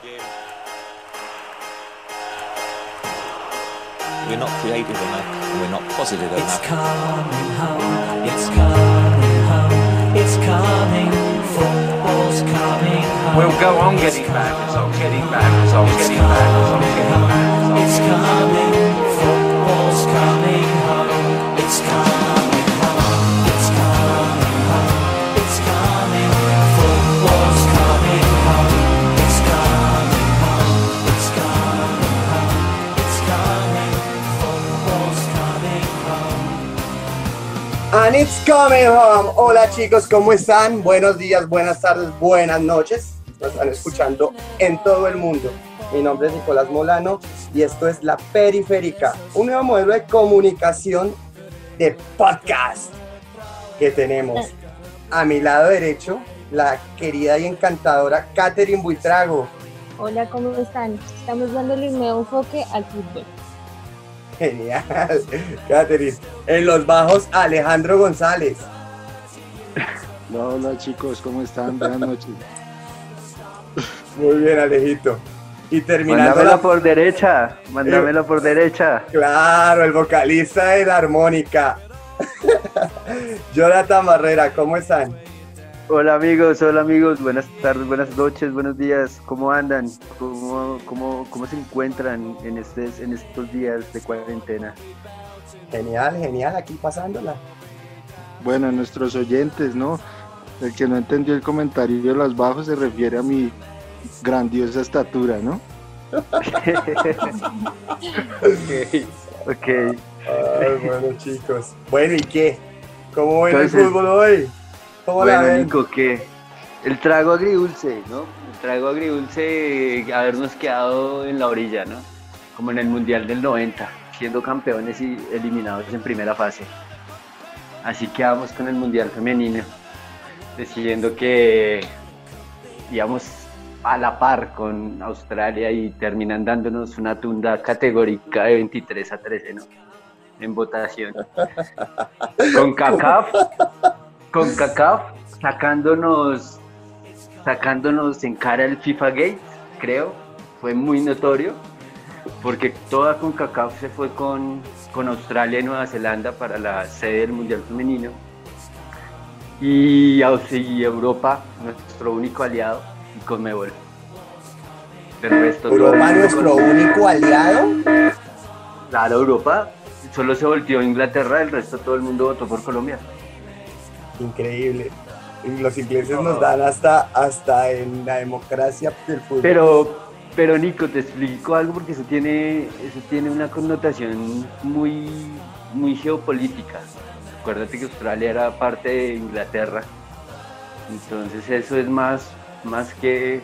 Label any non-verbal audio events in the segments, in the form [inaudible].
We're not creative enough, we're not positive enough. It's enough. coming home, it's coming home, it's coming, football's coming home. We'll go on getting back results, getting back results, It's getting back results, coming getting home, back results. it's coming, coming home. Hola chicos, ¿cómo están? Buenos días, buenas tardes, buenas noches. Nos están escuchando en todo el mundo. Mi nombre es Nicolás Molano y esto es La Periférica, un nuevo modelo de comunicación de podcast que tenemos. A mi lado derecho, la querida y encantadora Katherine Buitrago. Hola, ¿cómo están? Estamos dándole un nuevo enfoque al fútbol. Genial, Katherine. En los bajos, Alejandro González. Hola, hola chicos, ¿cómo están? Buenas noches. Muy bien, Alejito. Y terminando Mándamela la por derecha, mándamela por derecha. Claro, el vocalista de la armónica. [laughs] Jonathan Barrera, ¿cómo están? Hola amigos, hola amigos, buenas tardes, buenas noches, buenos días, ¿cómo andan? ¿Cómo, cómo, cómo se encuentran en, estes, en estos días de cuarentena? Genial, genial, aquí pasándola. Bueno, nuestros oyentes, ¿no? El que no entendió el comentario de los bajos se refiere a mi grandiosa estatura, ¿no? ok, [laughs] ok. Ay, bueno, chicos. Bueno, ¿y qué? ¿Cómo ven el fútbol hoy? ¿Cómo la Bueno, ven? Nico, que el trago agridulce, ¿no? El trago agridulce, habernos quedado en la orilla, ¿no? Como en el Mundial del 90, siendo campeones y eliminados en primera fase. Así quedamos con el Mundial femenino, decidiendo que íbamos a la par con Australia y terminan dándonos una tunda categórica de 23 a 13, ¿no? En votación. [laughs] Con CACAF con CACAF sacándonos sacándonos en cara el FIFA Gate, creo, fue muy notorio, porque toda con CACAF se fue con, con Australia y Nueva Zelanda para la sede del Mundial Femenino. Y, y Europa, nuestro único aliado, y Conmebol. Del resto, el Europa, nuestro con- único aliado. Claro, Europa, solo se volteó Inglaterra, el resto todo el mundo votó por Colombia. Increíble. Los ingleses nos dan hasta, hasta en la democracia del fútbol. Pero, pero Nico, te explico algo porque eso tiene, eso tiene una connotación muy, muy geopolítica. Acuérdate que Australia era parte de Inglaterra. Entonces eso es más, más que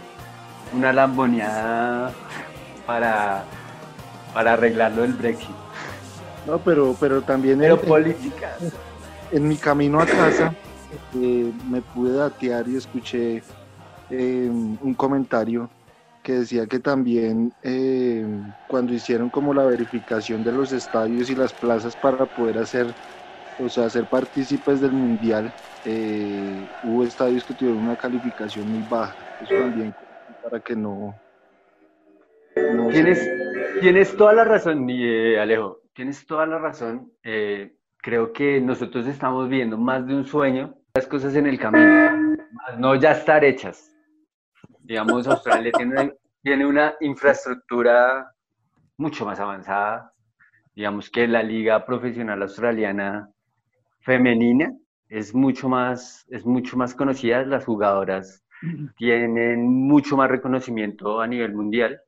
una lamboneada para, para arreglarlo del Brexit. No, pero, pero también Pero en, política. En mi camino a casa eh, me pude datear y escuché eh, un comentario que decía que también eh, cuando hicieron como la verificación de los estadios y las plazas para poder hacer, o sea, ser partícipes del mundial, eh, hubo estadios que tuvieron una calificación muy baja. Eso también para que no. Tienes, tienes toda la razón, eh, Alejo. Tienes toda la razón. Eh, creo que nosotros estamos viendo más de un sueño, las cosas en el camino, más no ya estar hechas. Digamos, Australia tiene una, tiene una infraestructura mucho más avanzada. Digamos que la liga profesional australiana femenina es mucho más, es mucho más conocida. Las jugadoras tienen mucho más reconocimiento a nivel mundial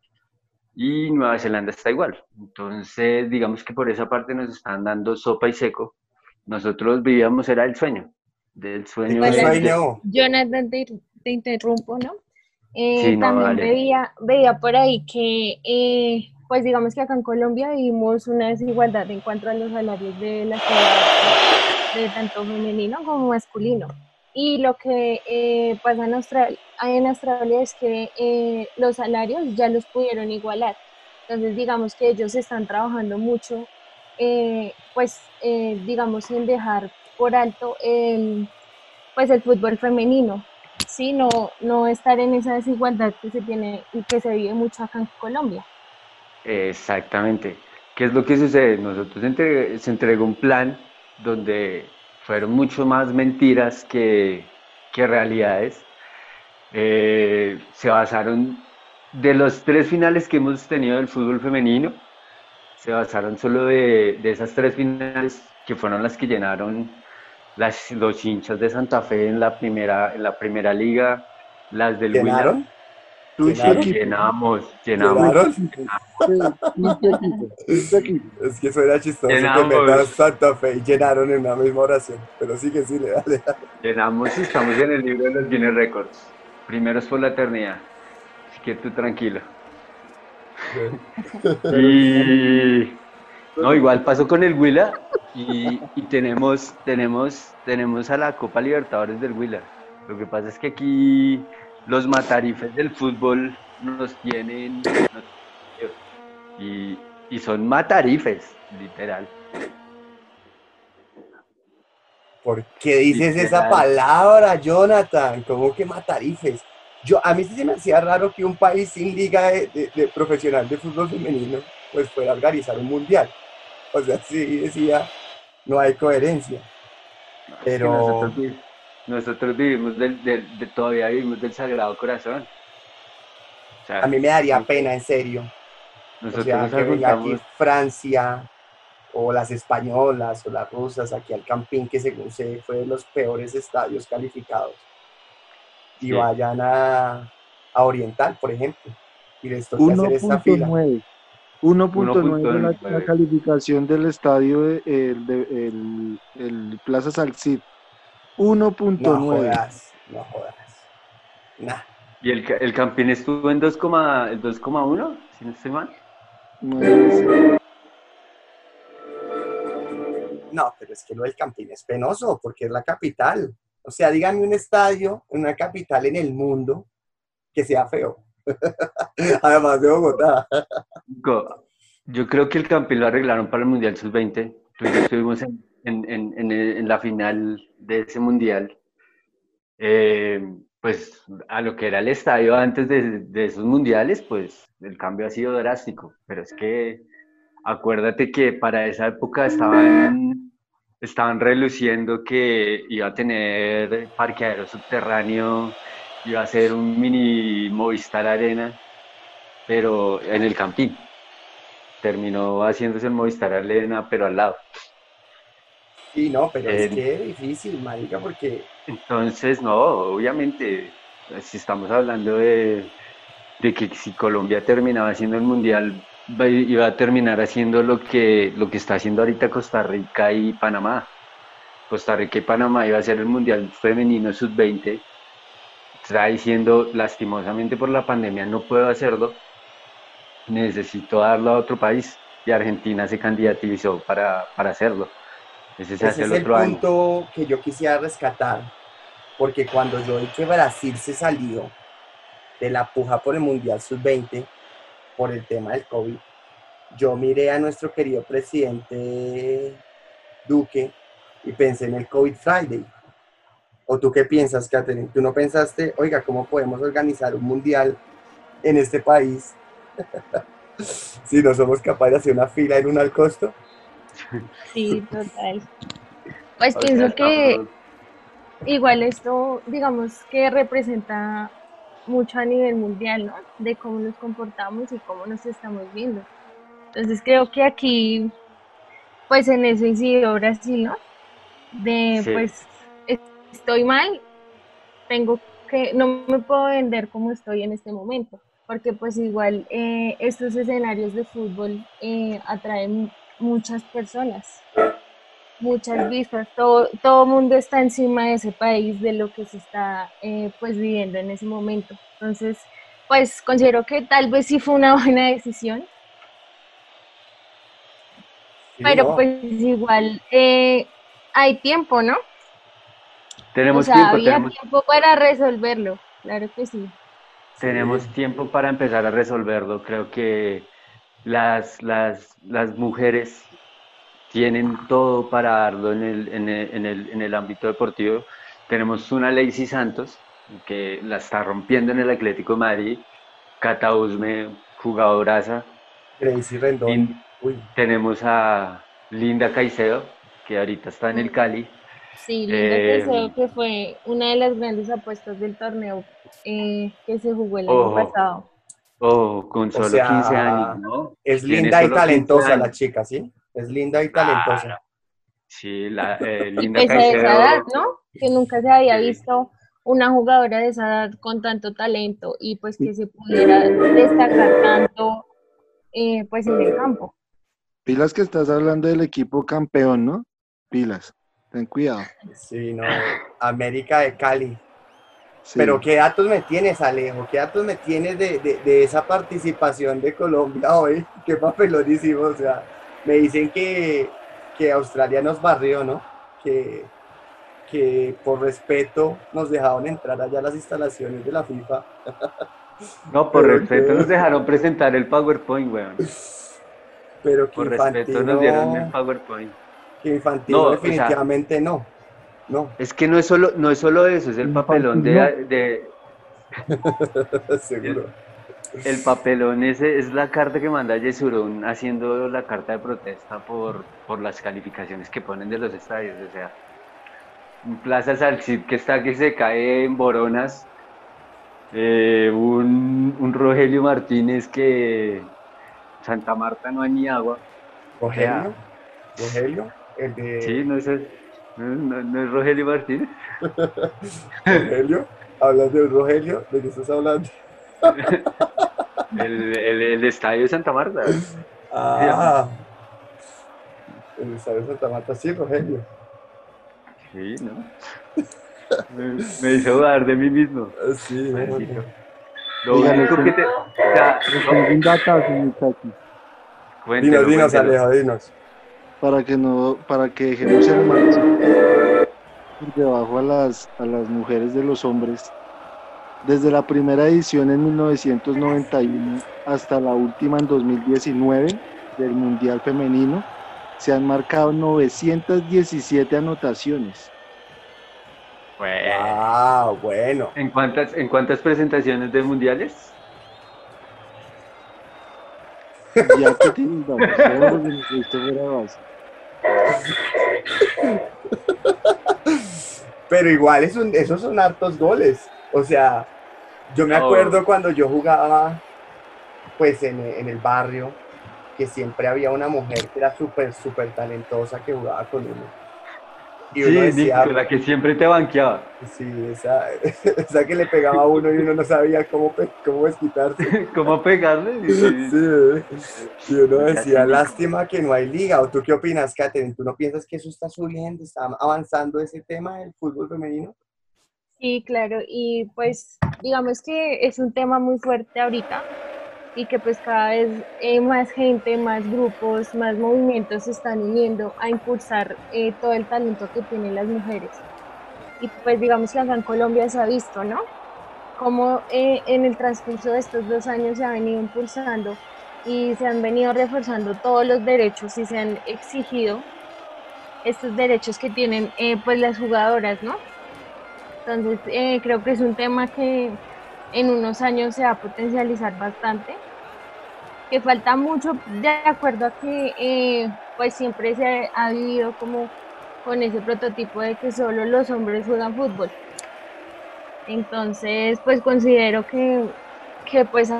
y Nueva Zelanda está igual. Entonces, digamos que por esa parte nos están dando sopa y seco. Nosotros vivíamos, era el sueño, del sueño. El Bueno, de- sueño. Jonathan, te, te interrumpo, ¿no? Eh, Sí, no, también veía, veía por ahí que, eh, pues digamos que acá en Colombia vivimos una desigualdad en cuanto a los salarios de la ciudad, de tanto femenino como masculino. Y lo que eh, pasa en Australia, en Australia es que eh, los salarios ya los pudieron igualar. Entonces, digamos que ellos están trabajando mucho, eh, pues, eh, digamos, en dejar por alto el, pues, el fútbol femenino. sí, no, no estar en esa desigualdad que se tiene y que se vive mucho acá en Colombia. Exactamente. ¿Qué es lo que sucede? Nosotros entre- se entregó un plan donde fueron mucho más mentiras que, que realidades. Eh, se basaron de los tres finales que hemos tenido del fútbol femenino, se basaron solo de, de esas tres finales que fueron las que llenaron las, los hinchas de Santa Fe en la primera, en la primera liga, las del. ¿Llenaron? ¿Llenaron? equipo. Llenamos, llenamos. Es que suena chistoso Llenamos. que metas Santa Fe y llenaron en una misma oración. Pero sí que sí, le dale. Llenamos y estamos en el libro de los Guinness Records. Primeros por la eternidad. Así que tú tranquilo. Y no, igual pasó con el Huila y, y tenemos, tenemos, tenemos a la Copa Libertadores del Huila. Lo que pasa es que aquí los matarifes del fútbol nos tienen y, y son matarifes, literal. ¿Por qué dices esa palabra, Jonathan? ¿Cómo que matarifes? Yo, a mí sí se me hacía raro que un país sin liga de, de- de profesional de fútbol femenino pues fuera a organizar un mundial. O sea, sí decía, no hay coherencia. Pero- nosotros vivimos del, del- de- todavía vivimos del Sagrado Corazón. O sea, A mí me daría pena, en serio. O nosotros sea, nos que venga aquí Francia o las españolas o las rusas aquí al Campín, que según sé fue de los peores estadios calificados, y Sí. vayan a, a Oriental, por ejemplo, y les toque hacer esta fila. 1.9. 1.9 la, 1.9. la calificación del estadio de, el, de- el- el Plaza Salcid. 1.9. No jodas, no jodas. Nah. Y el, el Campín estuvo en 2,1, el 2,1, si no estoy mal. Nueve. No, pero es que lo del Campín es penoso porque es la capital. O sea, díganme un estadio, una capital en el mundo que sea feo. [laughs] Además de Bogotá. Go- Yo creo que el Campín lo arreglaron para el Mundial Sub-20. Tú y yo estuvimos en, en- en- en- en la final de ese Mundial. Eh, pues a lo que era el estadio antes de, de esos Mundiales, pues el cambio ha sido drástico. Pero es que acuérdate que para esa época estaban, estaban reluciendo que iba a tener parqueadero subterráneo, iba a ser un mini Movistar Arena, pero en el Campín. Terminó haciéndose el Movistar Arena, pero al lado. Sí, no, pero es Eh, que difícil, marica, porque Entonces, no, obviamente, si estamos hablando de, de que si Colombia terminaba haciendo el Mundial, iba a terminar haciendo lo que, lo que está haciendo ahorita Costa Rica y Panamá. Costa Rica y Panamá iba a ser el Mundial Femenino Sub-20. Está diciendo, lastimosamente por la pandemia no puedo hacerlo, necesito darlo a otro país. Y Argentina se candidatizó para, para hacerlo. Ese es el año. punto que yo quisiera rescatar. Porque cuando yo vi que Brasil se salió de la puja por el Mundial Sub-20 por el tema del COVID, yo miré a nuestro querido presidente Duque y pensé en el COVID Friday. ¿O tú qué piensas, Catherine? ¿Tú no pensaste, oiga, cómo podemos organizar un mundial en este país [laughs] si no somos capaces de hacer una fila en un al costo? Sí, [laughs] total. Pues O sea, pienso que estamos- igual esto, digamos que representa mucho a nivel mundial, ¿no? De cómo nos comportamos y cómo nos estamos viendo. Entonces creo que aquí, pues en eso incidió Brasil, ¿no? De, Sí. pues, es- estoy mal, tengo que, no me puedo vender como estoy en este momento, porque pues igual eh, estos escenarios de fútbol eh, atraen muchas personas muchas vistas, todo, todo mundo está encima de ese país, de lo que se está eh, pues viviendo en ese momento. Entonces, pues considero que tal vez sí fue una [laughs] buena decisión, Sí, pero no. pues igual eh, hay tiempo, ¿no? Tenemos o sea, tiempo, había tenemos, tiempo para resolverlo, claro que sí. tenemos tiempo para empezar a resolverlo. Creo que las, las, las mujeres tienen todo para darlo en el, en el, en el, en el ámbito deportivo. Tenemos una Lacey Santos que la está rompiendo en el Atlético de Madrid. Cata Usme, jugadoraza. Gracie Rendón. Y Uy, tenemos a Linda Caicedo, que ahorita está en el Cali. Sí, Linda Eh, Caicedo, que fue una de las grandes apuestas del torneo eh, que se jugó el Ojo. año pasado. Oh, con solo sea, 15 años, ¿no? es linda y solo 15 talentosa la chica, ¿sí? Es linda y talentosa. Claro. Sí, la, eh, Y [laughs] Linda pese a esa edad. ¿no? Que nunca se había Sí. visto una jugadora de esa edad con tanto talento y pues que se pudiera destacar tanto eh, pues en el campo. Pilas que estás hablando del equipo campeón, ¿no? Pilas. Ten cuidado. Sí, no. América de Cali. Sí. Pero ¿qué datos me tienes, Alejo? ¿Qué datos me tienes de, de- de esa participación de Colombia hoy? [laughs] Qué papelón hicimos. O sea, me dicen que, que Australia nos barrió, ¿no? Que, que por respeto nos dejaron entrar allá a las instalaciones de la FIFA. [laughs] No, por Pero respeto nos dejaron presentar el PowerPoint, weón. Pero que Por respeto nos dieron el PowerPoint. que Infantino No, o sea- definitivamente no. No, Es que no es solo, no es solo eso, es el papelón de, de- [laughs] seguro. el papelón ese es la carta que manda Yesurún haciendo la carta de protesta por, por las calificaciones que ponen de los estadios. O sea, un Plaza Salcid que está que se cae en Boronas, eh, un, un Rogelio Martínez que Santa Marta no hay ni agua. Rogelio, Rogelio, el de Sí, no es, el- no, no- no es Rogelio Martínez. [laughs] Rogelio. Hablas de Rogelio, ¿de qué estás hablando? [laughs] El, el, el estadio de Santa Marta. Ah, el estadio de Santa Marta, sí, Rogelio. Sí, ¿no? Me, me hizo dudar de mí mismo. Sí, no, no. Lo único que te. O sea, muchachos, cuéntelo, Dinos, dinos. Alejo, dinos. Para que no, para que dejemos el por debajo a las, a las mujeres de los hombres. Desde la primera edición en 1991 hasta la última en 2019 del Mundial Femenino, se han marcado 917 anotaciones. Ah, bueno. ¿En cuántas, ¿En cuántas presentaciones de mundiales? Ya que Pero igual es un- esos son hartos goles. O sea, yo me acuerdo cuando yo jugaba, pues en, en el barrio, que siempre había una mujer que era súper, súper talentosa que jugaba con uno. Y uno Sí, decía, Nico, la que siempre te banqueaba. sí, esa, [laughs] esa que le pegaba a uno y uno no sabía cómo, cómo desquitarse. [laughs] ¿Cómo pegarle? Sí, y uno decía, lástima que no hay liga. ¿O tú qué opinas, Katherine? ¿Tú no piensas que eso está subiendo, está avanzando ese tema del fútbol femenino? Sí, claro, y pues digamos que es un tema muy fuerte ahorita y que pues cada vez eh, más gente, más grupos, más movimientos se están uniendo a impulsar eh, todo el talento que tienen las mujeres. Y pues digamos que acá en Colombia se ha visto, ¿no? Cómo eh, en el transcurso de estos dos años se ha venido impulsando y se han venido reforzando todos los derechos y se han exigido estos derechos que tienen eh, pues las jugadoras, ¿no? Entonces, eh, creo que es un tema que en unos años se va a potencializar bastante, que falta mucho de acuerdo a que eh, pues siempre se ha vivido como con ese prototipo de que solo los hombres juegan fútbol. Entonces, pues considero que, que pues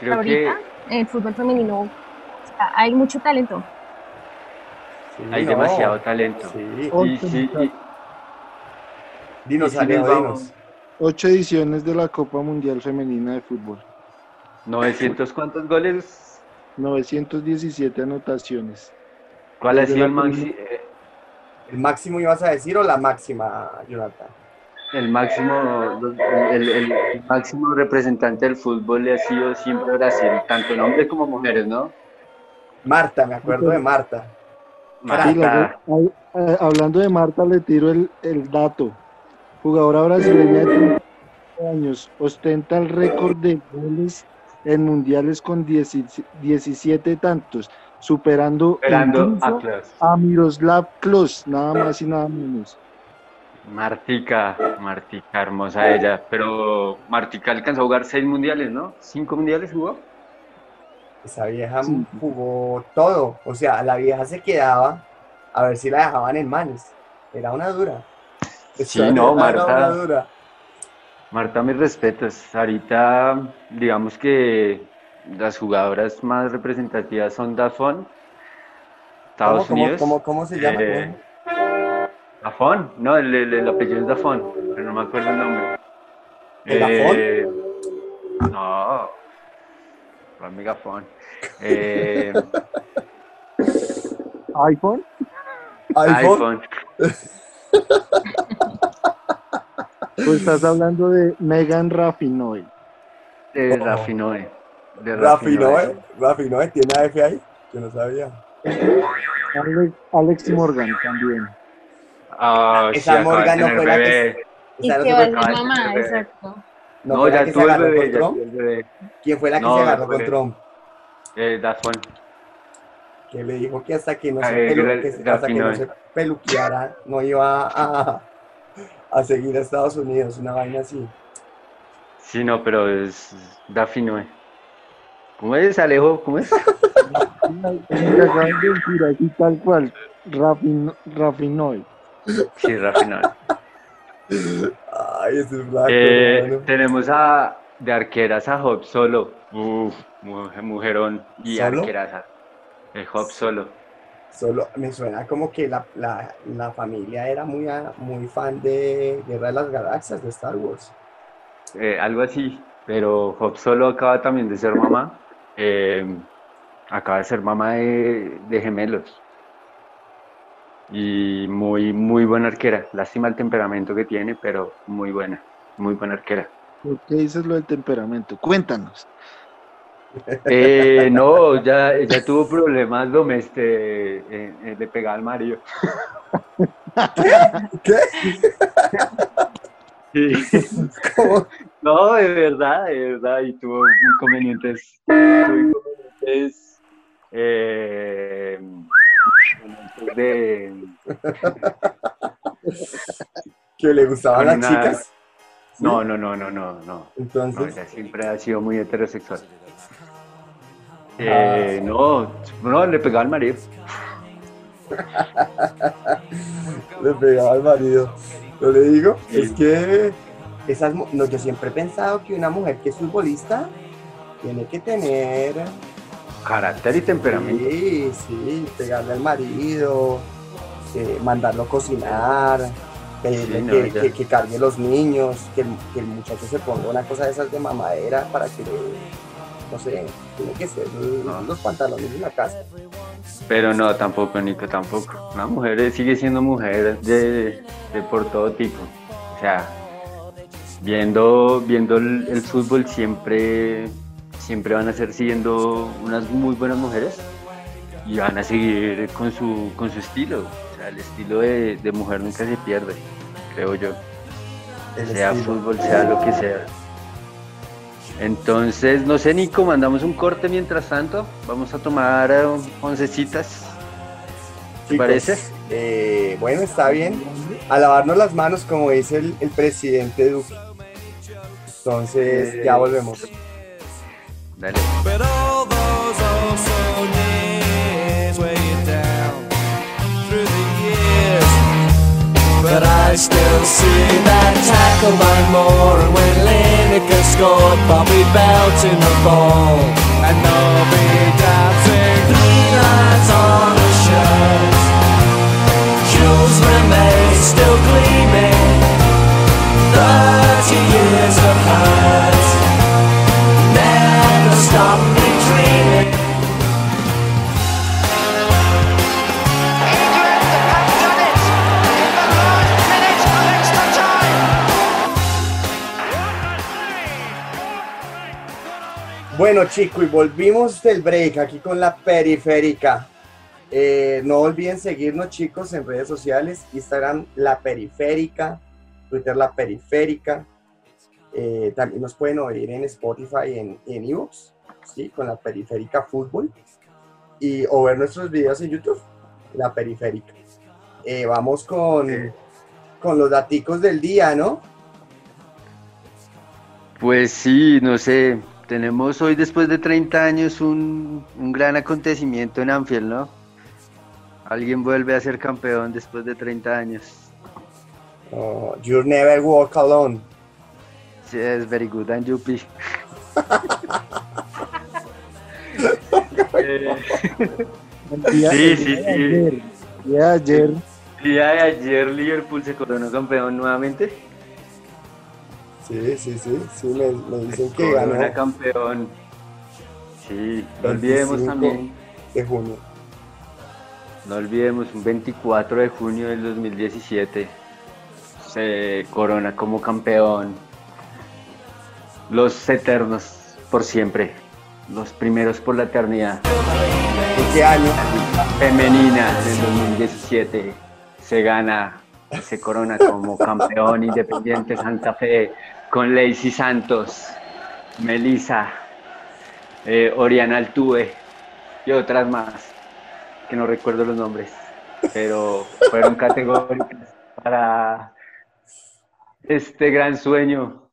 Creo que ahorita en el fútbol femenino o sea, hay mucho talento. Sí, hay no. demasiado talento. Sí. Y, sí, y- Dinos, Y si Alejo, nos vamos- dinos. Ocho ediciones de la Copa Mundial Femenina de Fútbol, 900 cuántos goles. 917 anotaciones. ¿Cuál ha sido el, maxi- eh, ¿El máximo ibas a decir o la máxima, Jonathan? el máximo el, el- el máximo representante del fútbol ha sido siempre Brasil, tanto en hombres como mujeres, ¿no? Marta, me acuerdo de Marta. Marta, Sí, la- ay, eh, hablando de Marta, le tiro el, el dato. Jugadora brasileña de 30 años, ostenta el récord de goles en mundiales con 10 17 tantos, superando a Miroslav Klose, nada más y nada menos. Martica, Martica, hermosa ella. Pero Martica alcanzó a jugar seis mundiales, ¿no? ¿Cinco mundiales jugó? Esa vieja jugó todo. O sea, la vieja se quedaba a ver si la dejaban en manos. Era una dura. Sí, no, [laughs] Marta. Marta, mis respetos. Ahorita, digamos que las jugadoras más representativas son Dafón, Estados ¿Cómo, cómo, Unidos. cómo, cómo se llama? eh, Dafón, no, el, el- el apellido es Dafón, pero no me acuerdo el nombre. ¿El? Eh, no, Juan Megafón. Eh, [laughs] iPhone. iPhone. iPhone. [laughs] Tú estás hablando de Megan Rapinoe. De Oh. Rafinoe. De tiene AF ahí. Yo no sabía. Alex, Alex Morgan también. Ah, sí, Esa de Morgan no fue la que- bebé. Y Esa no que se va fue- de acaba de mamá, exacto. ¿No No, fue la ya que se tuvo el agarró bebé, con bebé. ¿Quién fue la que No, se agarró con Trump? Eh, Dafón. Que le dijo que hasta que no se, Ay, pelu- Gra- que hasta que no Rapinoe. se peluqueara no iba a, a seguir a Estados Unidos, una vaina así. Sí, no, pero es Dafinoe. ¿Cómo es, Alejo? ¿Cómo es? De decir así tal cual. Rafin- Rapinoe. Sí, Rafinoe. Ay, ese es flaco, Eh, tenemos a de arqueras a Hop Solo. Uf, mujer- mujerón. Y ¿Solo? arqueras a el Hop Solo. Solo me suena como que la, la, la familia era muy, a- muy fan de Guerra de las Galaxias, de Star Wars. Eh, algo así. Pero Hop Solo acaba también de ser mamá. Eh, acaba de ser mamá de, de gemelos. Y muy, muy buena arquera. Lástima el temperamento que tiene, pero muy buena. Muy buena arquera. ¿Por qué dices lo del temperamento? Cuéntanos. Eh, no, ya, ya tuvo problemas domésticos, eh, eh, le pegaba al marido. ¿Qué? Sí. ¿Cómo? No, de verdad, de verdad, y tuvo inconvenientes, inconvenientes, eh, de, ¿Que le gustaban las chicas? No, no, no, no, no, no, Entonces, siempre ha sido muy heterosexual. Eh, no, no, le pegaba al marido. [laughs] le pegaba al marido. Yo le digo, Sí. es que esas, no, yo siempre he pensado que una mujer que es futbolista tiene que tener Carácter y temperamento. Sí, sí, pegarle al marido, eh, mandarlo a cocinar, pedirle Sí, no, que, ya. que- que cargue los niños, que el, que el muchacho se ponga una cosa de esas de mamadera para que, no sé, tiene que ser No. los pantalones en la casa. Pero no, tampoco, Nico, tampoco. Una mujer sigue siendo mujer de, de por todo tipo. O sea, viendo, viendo el, el fútbol siempre, siempre van a ser siguiendo unas muy buenas mujeres y van a seguir con su, con su estilo. El estilo de, de mujer nunca se pierde, creo yo. El Sea estilo. fútbol, sea lo que sea. Entonces, no sé, Nico, mandamos un corte mientras tanto. Vamos a tomar eh, oncecitas. ¿Te Chicos, parece? eh, bueno, está bien. A lavarnos las manos, como dice el, el presidente Duque. Entonces, Eh, ya volvemos. Dale. I still see that tackle by Moore. And when Lineker scored Bobby Belt in the ball And nobody doubting Three lines on a shirt. Jules Rimet still gleaming. Thirty years Bueno, chicos, y volvimos del break aquí con la periférica. Eh, no olviden seguirnos, chicos, en redes sociales: Instagram, la periférica, Twitter, la periférica. Eh, también nos pueden oír en Spotify, en, en Evox, ¿sí? con la periférica fútbol. Y, o ver nuestros videos en YouTube, la periférica. Eh, vamos con, con los daticos del día, ¿no? Pues sí, no sé, tenemos hoy después de 30 años un, un gran acontecimiento en Anfield, ¿no? Alguien vuelve a ser campeón después de 30 años. Oh, you never walk alone. Yes, very good, and [laughs] día- Sí, sí, sí. de ayer, de ayer Liverpool se coronó campeón nuevamente. Sí, sí, sí, sí, me, me dicen que Corona ganó campeón. Sí, no olvidemos 25. también, de junio. no olvidemos, un 24 de junio del 2017 se corona como campeón. Los eternos por siempre, los primeros por la eternidad. ¿En qué año? femenina del 2017 se gana, se corona como campeón independiente Santa Fe con Lacey Santos, Melissa, eh, Oriana Altuve y otras más que no recuerdo los nombres, pero fueron categóricas para este gran sueño.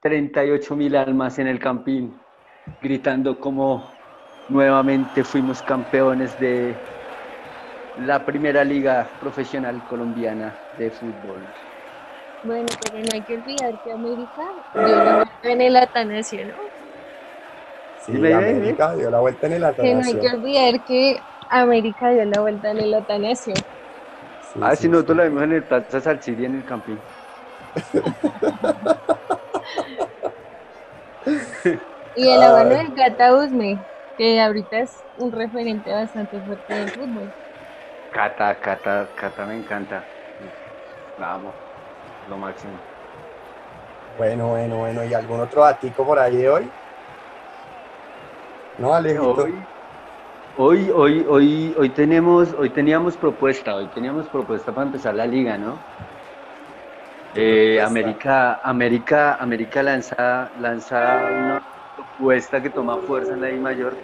38 mil almas en el campín, gritando como nuevamente fuimos campeones de la primera liga profesional colombiana de fútbol. Bueno, pero no hay que olvidar que América dio la vuelta en el Atanasio, ¿no? Sí, América dio la vuelta en el Que no hay que Atanasio. olvidar que América dio la vuelta en el Atanasio. Sí, ah, sí, si nosotros sí. la vimos en el Plaza Salsidi en el campín. [laughs] Y de la mano Ay. de Cata Usme, que ahorita es un referente bastante fuerte del fútbol. Cata, Cata, Cata me encanta. La amo, lo máximo. Bueno, bueno, bueno. ¿Y algún otro datico por ahí de hoy? No, Alejito. Hoy, hoy, hoy, hoy, hoy tenemos, hoy teníamos propuesta, hoy teníamos propuesta para empezar la liga, ¿no? Eh? América, América, América lanza, lanza una propuesta que toma fuerza en la I mayor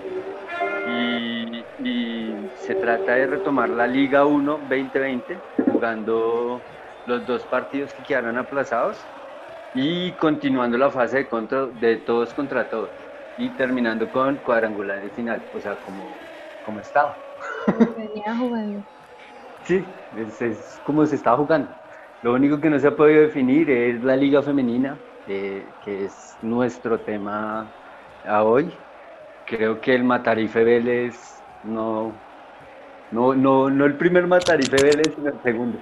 y se trata de retomar la Liga 1 2020 jugando los dos partidos que quedaron aplazados y continuando la fase de, contra- de todos contra todos y terminando con cuadrangular de final, o sea, como, como estaba. Como venía jugando. [laughs] Sí, es, es como se estaba jugando. Lo único que no se ha podido definir es la liga femenina, eh, que es nuestro tema a hoy. Creo que el Matarife Vélez no, no, no, no el primer Matarife Vélez, sino el segundo.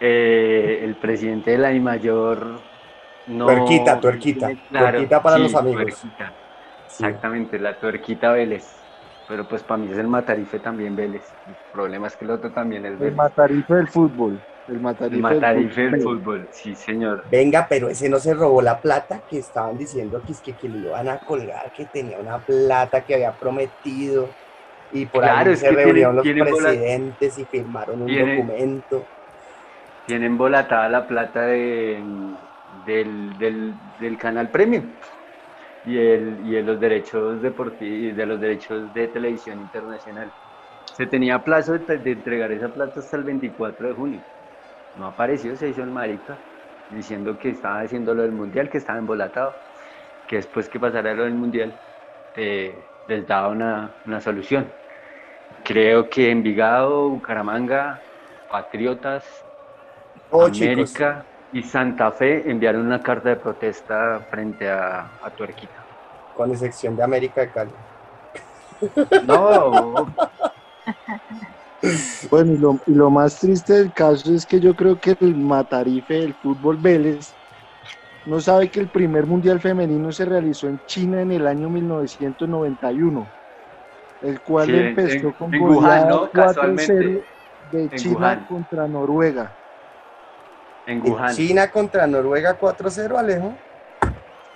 Eh, el presidente de la I Mayor no Tuerquita, tuerquita, claro- tuerquita para sí, los amigos. tuerquita. Sí. Exactamente, la tuerquita Vélez. Pero pues para mí es el Matarife también Vélez. El problema es que el otro también es el Vélez. matarife del fútbol. El matarife, El Matarife del fútbol. fútbol, sí señor. Venga, pero ese no se robó la plata que estaban diciendo que, es que, que le iban a colgar, que tenía una plata que había prometido. Y por Claro, ahí es se que reunieron tienen- los tienen bola- presidentes y firmaron un Tienen- documento. Tienen volatada la plata de, del, del, del canal Premium y, el, y de los derechos deportivos, de los derechos de televisión internacional. Se tenía plazo de, de entregar esa plata hasta el 24 de junio. No apareció, se hizo el marica, diciendo que estaba haciendo lo del mundial, que estaba embolatado, que después que pasara lo del mundial eh, les daba una, una solución. Creo que Envigado, Bucaramanga, Patriotas, Oh, chicos. América y Santa Fe enviaron una carta de protesta frente a, a Tuerquita. Con excepción de América de Cali. No, [laughs] Bueno, y lo, y lo más triste del caso es que yo creo que el matarife del fútbol Vélez no sabe que el primer mundial femenino se realizó en China en el año 1991, el cual Sí, empezó en- con en Wuhan, goleada ¿no? 4-0 Casualmente, de en China Wuhan. contra Noruega. en En Wuhan. China contra Noruega 4-0, Alejo.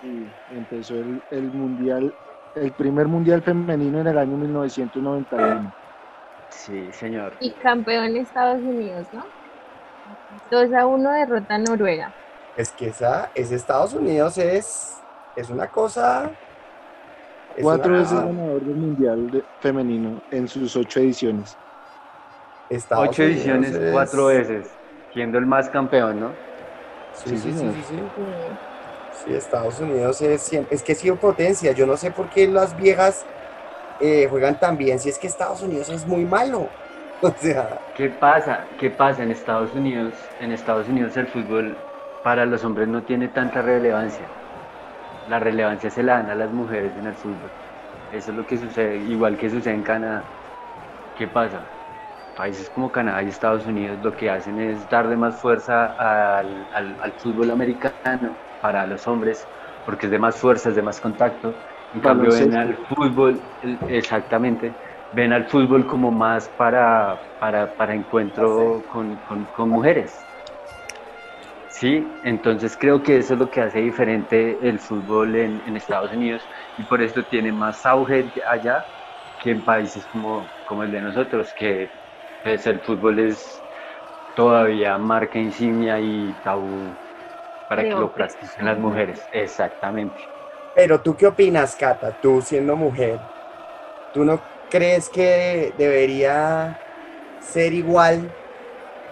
Sí, empezó el, el mundial, el primer mundial femenino en el año 1991. Sí, señor. Y campeón Estados Unidos, ¿no? 2 a 1 derrota a Noruega. Es que esa, ese Estados Unidos es, es una cosa. es Cuatro una- veces ganador del mundial de- femenino en sus ocho ediciones. Estados Ocho Unidos ediciones, es- cuatro veces, siendo el más campeón, ¿no? Sí, sí, sí, sí, sí. Sí. Sí, Estados Unidos es es que ha sido potencia. Yo no sé por qué las viejas eh, juegan tan bien, si es que Estados Unidos es muy malo. [laughs] O sea, ¿Qué pasa? ¿Qué pasa en Estados Unidos? En Estados Unidos el fútbol para los hombres no tiene tanta relevancia. La relevancia se la dan a las mujeres en el fútbol. Eso es lo que sucede, igual que sucede en Canadá. ¿Qué pasa? Países como Canadá y Estados Unidos lo que hacen es darle más fuerza al, al- al fútbol americano para los hombres, porque es de más fuerza, es de más contacto. En cambio ven al fútbol, exactamente, ven al fútbol como más para, para, para encuentro con, con- con mujeres. Sí, entonces creo que eso es lo que hace diferente el fútbol en, en Estados Unidos y por esto tiene más auge allá que en países como, como el de nosotros, que pues, el fútbol es todavía marca insignia y tabú para que lo practiquen las mujeres. Exactamente. Pero tú qué opinas, Cata, tú siendo mujer, ¿tú no crees que debería ser igual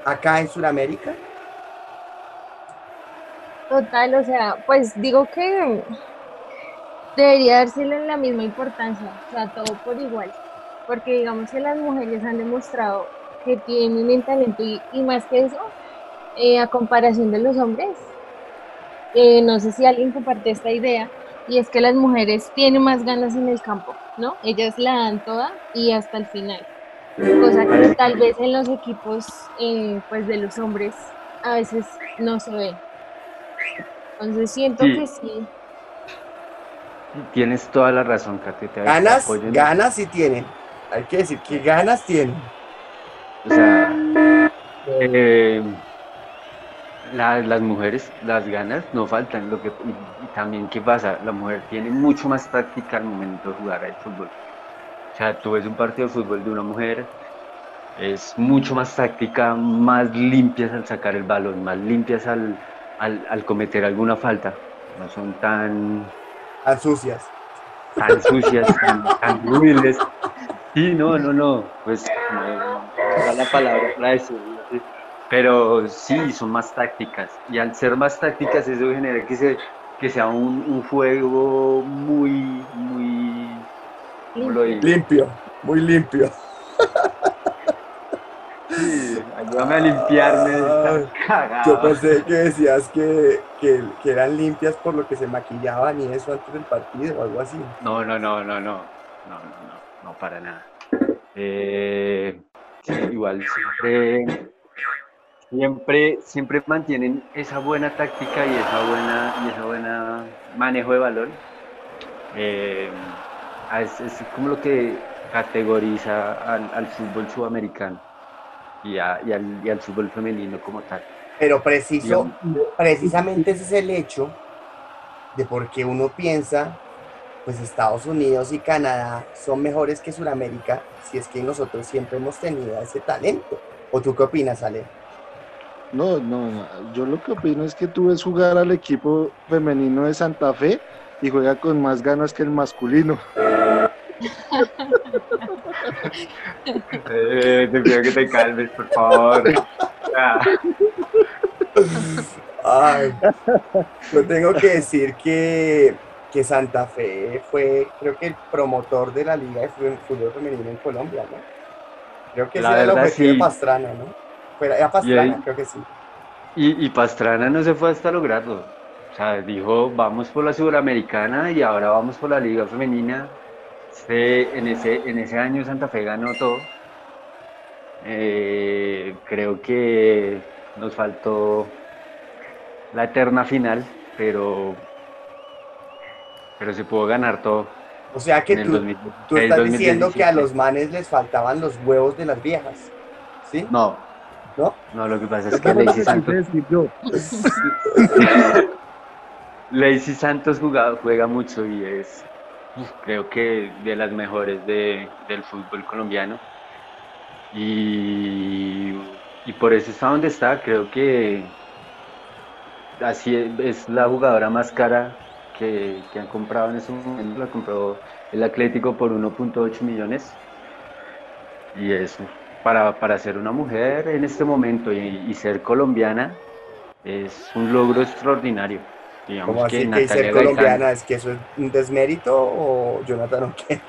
acá en Sudamérica? Total, o sea, pues digo que debería dársele la misma importancia, o sea, todo por igual, porque digamos que las mujeres han demostrado que tienen talento y, y más que eso, eh, a comparación de los hombres, eh, no sé si alguien comparte esta idea, y es que las mujeres tienen más ganas en el campo, ¿no? Ellas la dan toda y hasta el final, cosa que tal vez en los equipos, eh, pues de los hombres, a veces no se ve. Entonces siento Sí. que sí, Tienes toda la razón, Katy. te- Ganas, ganas sí tienen. Hay que decir que ganas tienen. O sea, eh, la- las mujeres, las ganas no faltan. Lo que, y, y también, ¿qué pasa? La mujer tiene mucho más táctica al momento de jugar al fútbol. O sea, tú ves un partido de fútbol de una mujer, es mucho más táctica, más limpias al sacar el balón, más limpias al, al, al cometer alguna falta. No son tan Tan sucias. tan sucias, tan, tan ruines. Sí, no, no, no, pues no, la palabra para eso. ¿sí? Pero sí, son más tácticas. Y al ser más tácticas, eso genera que, se, que sea un, un juego muy, muy. lo? Limpio, muy limpio. Sí, ayúdame a limpiarme de Yo pensé que decías que, que, eran limpias por lo que se maquillaban y eso antes del partido o algo así. No, no, no, no, no. No, no, no, no, para nada. Eh, sí, igual siempre siempre, siempre mantienen esa buena táctica y esa buena, y esa buena manejo de balón. Eh, es, es como lo que categoriza al, al fútbol sudamericano y, a- y al, y al fútbol femenino como tal. Pero preciso, precisamente ese es el hecho de por qué uno piensa, pues Estados Unidos y Canadá son mejores que Sudamérica, si es que nosotros siempre hemos tenido ese talento. ¿O tú qué opinas, Ale? No, no, no, yo lo que opino es que tú ves jugar al equipo femenino de Santa Fe y juega con más ganas que el masculino. Eh, te pido que te calmes, por favor. Ah. Ay, yo tengo que decir que, que Santa Fe fue, creo que el promotor de la Liga de Fútbol Femenino en Colombia, ¿no? Creo que ese La era el objetivo de sí. Pastrana, ¿no? Fue- Era Pastrana, ahí- creo que sí. Y, y Pastrana no se fue hasta lograrlo. O sea, dijo, vamos por la Sudamericana y ahora vamos por la Liga Femenina. Este, en, ese, en ese año Santa Fe ganó todo. Eh, creo que nos faltó la eterna final, pero, pero se pudo ganar todo. O sea que tú, 2016, tú estás diciendo que a 2017. los manes les faltaban los huevos de las viejas, ¿sí? No, ¿No? no, lo que pasa es Eso que [laughs] Lacey Santos. Lacey Santos juega, juega mucho y es, creo que de las mejores de- del fútbol colombiano. Y, y por eso está donde está. Creo que así es, es la jugadora más cara que, que han comprado en ese momento. La compró el Atlético por 1.8 millones. Y es, para, para ser una mujer en este momento y, y ser colombiana es un logro extraordinario. Digamos ¿Cómo así que, ser Gaitán- colombiana es que eso es un desmérito o Jonathan o qué?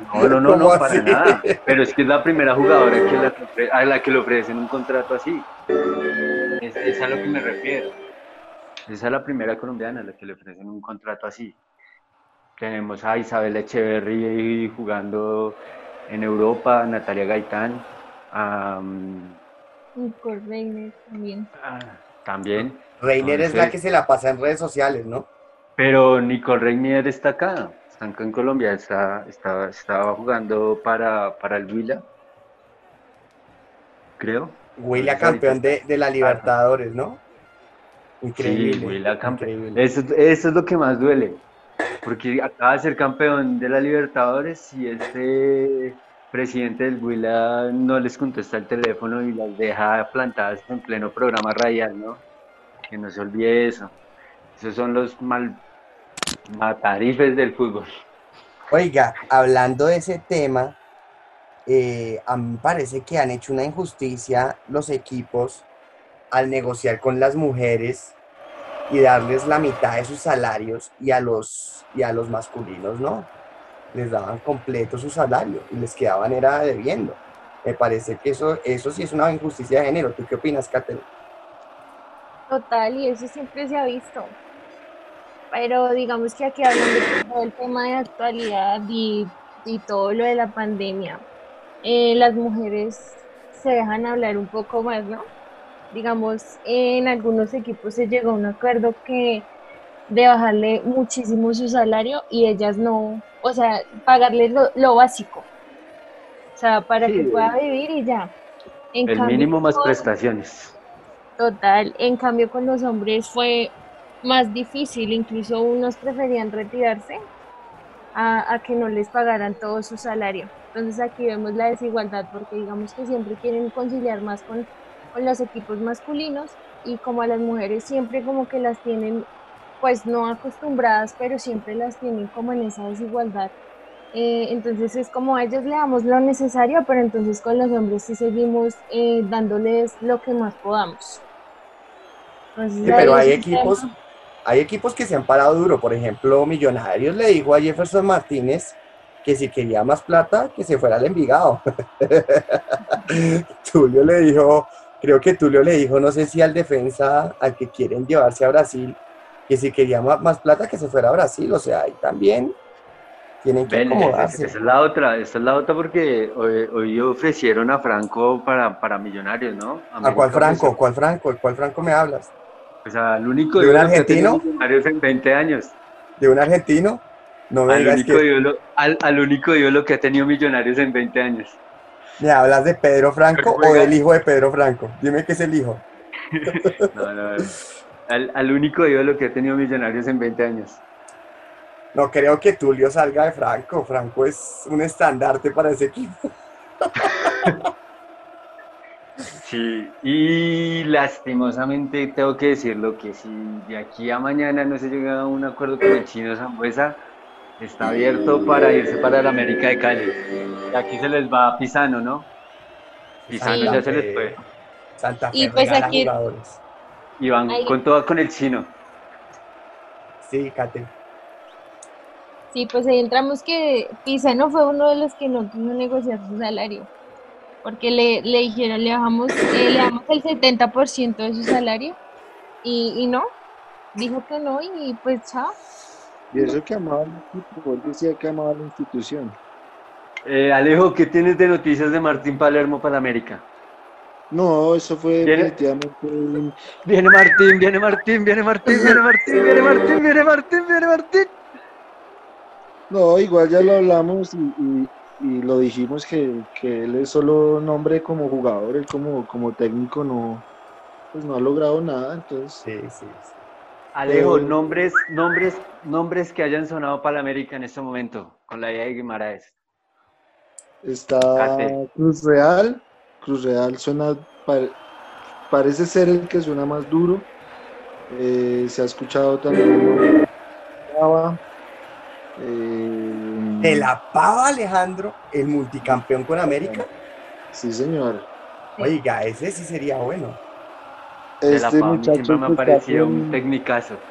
No, no, no, [laughs] no, ¿Cómo para así? nada. Pero es que es la primera jugadora que la- a la que le ofrecen un contrato así. Es, es a lo que me refiero. Esa es la primera colombiana a la que le ofrecen un contrato así. Tenemos a Isabel Echeverry jugando en Europa, Natalia Gaitán, Nicole Reiner también. ah, también. Reiner es la que se la pasa en redes sociales, ¿no? Pero Nicole Reinier está acá, está acá en Colombia, está, está- estaba jugando para, para el Huila, creo. Huila campeón de, de la Libertadores, ¿no? Increíble. Sí, Huila campeón. increíble. Eso, eso es lo que más duele, porque acaba de ser campeón de la Libertadores y este presidente del Huila no les contesta el teléfono y las deja plantadas en pleno programa radial, ¿no? Que no se olvide eso. Esos son los mal matarifes del fútbol. Oiga, hablando de ese tema, eh, a mí me parece que han hecho una injusticia los equipos al negociar con las mujeres y darles la mitad de sus salarios y a los, y a los masculinos no. Les daban completo su salario y les quedaban era debiendo. Me parece que eso, eso sí es una injusticia de género. ¿Tú qué opinas, Catherine? Total, y eso siempre se ha visto. Pero digamos que aquí hablando todo el tema de actualidad y, y todo lo de la pandemia, eh, las mujeres se dejan hablar un poco más, ¿no? Digamos, en algunos equipos se llegó a un acuerdo que de bajarle muchísimo su salario y ellas no, o sea, pagarle lo, lo básico. O sea, para que pueda vivir y ya. En El cambio, mínimo más prestaciones. Total, en cambio con los hombres fue más difícil, incluso unos preferían retirarse a, a que no les pagaran todo su salario. Entonces aquí vemos la desigualdad porque digamos que siempre quieren conciliar más con, con los equipos masculinos y como a las mujeres siempre como que las tienen pues no acostumbradas, pero siempre las tienen como en esa desigualdad. Eh, entonces es como a ellas le damos lo necesario, pero entonces con los hombres sí seguimos eh, dándoles lo que más podamos. Entonces, Sí, pero hay equipos, tema. hay equipos que se han parado duro. Por ejemplo, Millonarios le dijo a Jefferson Martínez que si quería más plata, que se fuera al Envigado. [laughs] Tulio le dijo, creo que Tulio le dijo, no sé si al defensa, al que quieren llevarse a Brasil, que si quería más, más plata, que se fuera a Brasil. O sea, ahí también tienen que Ven, acomodarse. esa es la otra, esa es la otra porque hoy, hoy ofrecieron a Franco para, para Millonarios, ¿no? ¿A cuál Franco? ¿Cuál Franco? ¿Cuál Franco me hablas? Pues al único ¿De un argentino? Millonarios en 20 años. ¿De un argentino? No me Al digas único, que al, al único ídolo que ha tenido Millonarios en 20 años. me hablas de Pedro Franco o del hijo de Pedro Franco. Dime que es el hijo. [laughs] No, no, al, al único ídolo que ha tenido Millonarios en 20 años. No creo que Tulio salga de Franco. Franco es un estandarte para ese equipo. [laughs] Sí, y lastimosamente tengo que decirlo que si de aquí a mañana no se llega a un acuerdo con el chino Zambuesa, está abierto para irse para la América de Cali. Y aquí se les va a Pisano, ¿no? Pisano Sí. ya se les fue. Santa Fe Y pues aquí- jugadores. Y van Ahí- con todo con el chino. Sí, Kate. Sí, pues ahí entramos que Pizano fue uno de los que no quiso negociar su salario, porque le, le dijeron, le bajamos, eh, le damos el 70% de su salario y, y no, dijo que no y pues chao. Y eso que amaba el equipo, él decía que amaba la institución. Eh, Alejo, ¿qué tienes de noticias de Martín Palermo para América? No, eso fue ¿Viene? Viene Martín, viene Martín, viene Martín, viene Martín, viene Martín, viene Martín, viene Martín. No, igual ya lo hablamos y, y- y lo dijimos que, que él es solo nombre como jugador, él como, como técnico no, pues no ha logrado nada, entonces Sí, sí, sí. Alejo, Pero- nombres, nombres, nombres que hayan sonado para la América en este momento, con la idea de Guimaraes. está. Cruz Real, Cruz Real suena, pare- parece ser el que suena más duro, Eh, se ha escuchado también eh, De la pava Alejandro, el multicampeón con América. Sí, señor. Oiga, ese sí sería bueno. De la Este muchacho siempre me ha parecido un con, tecnicazo.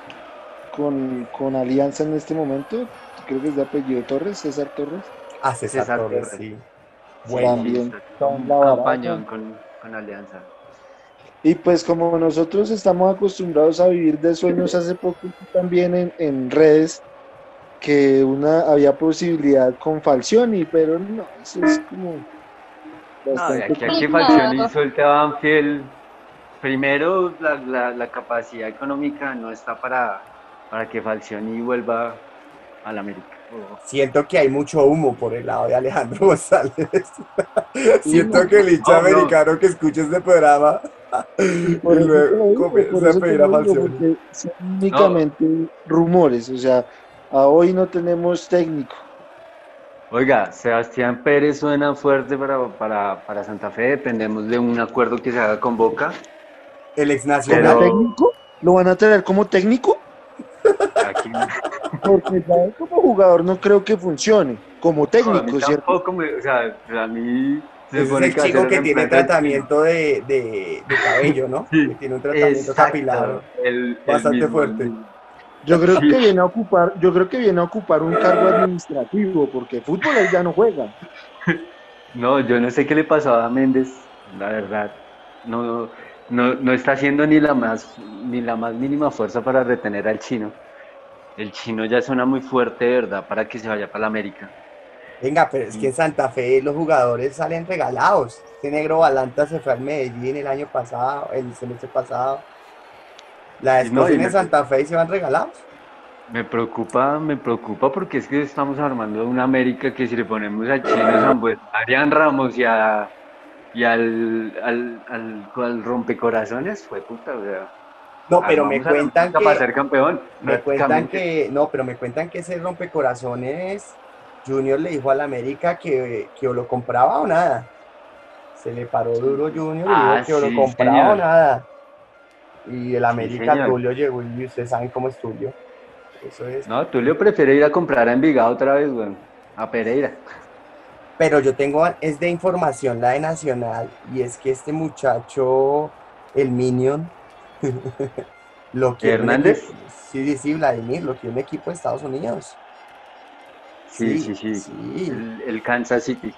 con, con Alianza en este momento, creo que es de apellido Torres, César Torres. A César, César Torres, Torres. sí. Bueno, También campañón con, con Alianza. Y pues como nosotros estamos acostumbrados a vivir de sueños, hace poco también en, en redes que una había posibilidad con Falcioni, pero no, eso es como No, de aquí a que complicado. Falcioni suelte a Banfield, primero la, la, la capacidad económica no está para, para que Falcioni vuelva al América. Siento que hay mucho humo por el lado de Alejandro [laughs] González. Siento que el hincha No, no. americano que escuche este programa [laughs] y Por lo luego comienza a pedir a Falcioni. son únicamente rumores, o sea, a hoy no tenemos técnico. Oiga, Sebastián Pérez suena fuerte para, para, para Santa Fe, dependemos de un acuerdo que se haga con Boca. El ex ¿Como nacional. Pero- técnico? ¿Lo van a traer como técnico? Aquí, [laughs] Porque ya como jugador no creo que funcione, como No, a técnico, mí ¿cierto? tampoco me- o sea, a mí se es el chico que tiene tratamiento de, de, de cabello, ¿no? Sí. Que tiene un tratamiento Exacto, capilar. el- Bastante fuerte. Yo creo Sí. que viene a ocupar, yo creo que viene a ocupar un cargo administrativo, porque fútbol él ya no juega. [laughs] No, yo no sé qué le pasó a Méndez, la verdad. No, no, no está haciendo ni la más, ni la más mínima fuerza para retener al chino. El chino ya suena muy fuerte, de verdad, para que se vaya para la América. Venga, pero es que en Santa Fe los jugadores salen regalados. Este negro Balanta se fue al Medellín el año pasado, el semestre pasado. La Y no, en Santa Fe y se van regalados. Me preocupa, me preocupa porque es que estamos armando una América que si le ponemos al chino Sambuesa, a Arián Ramos y, a, y al, al, al, al rompecorazones, fue puta, o sea. No, pero me cuentan América para que ser campeón. me cuentan prácticamente. que no, pero me cuentan que ese rompecorazones Junior le dijo al América que, que o lo compraba o nada. Se le paró duro Junior y Ah, dijo que o sí, lo compraba o nada. Y el América señor. Tulio llegó y ustedes saben cómo es Tulio. Eso es. No, Tulio prefiere ir a comprar a Envigado otra vez, weón. A Pereira. Pero yo tengo, es de información la de Nacional, y es que este muchacho, el Minion, lo un ¿Hernández? equipo- Sí, sí, Vladimir, lo quiere un equipo de Estados Unidos. Sí, sí, sí. Sí, El, el Kansas City.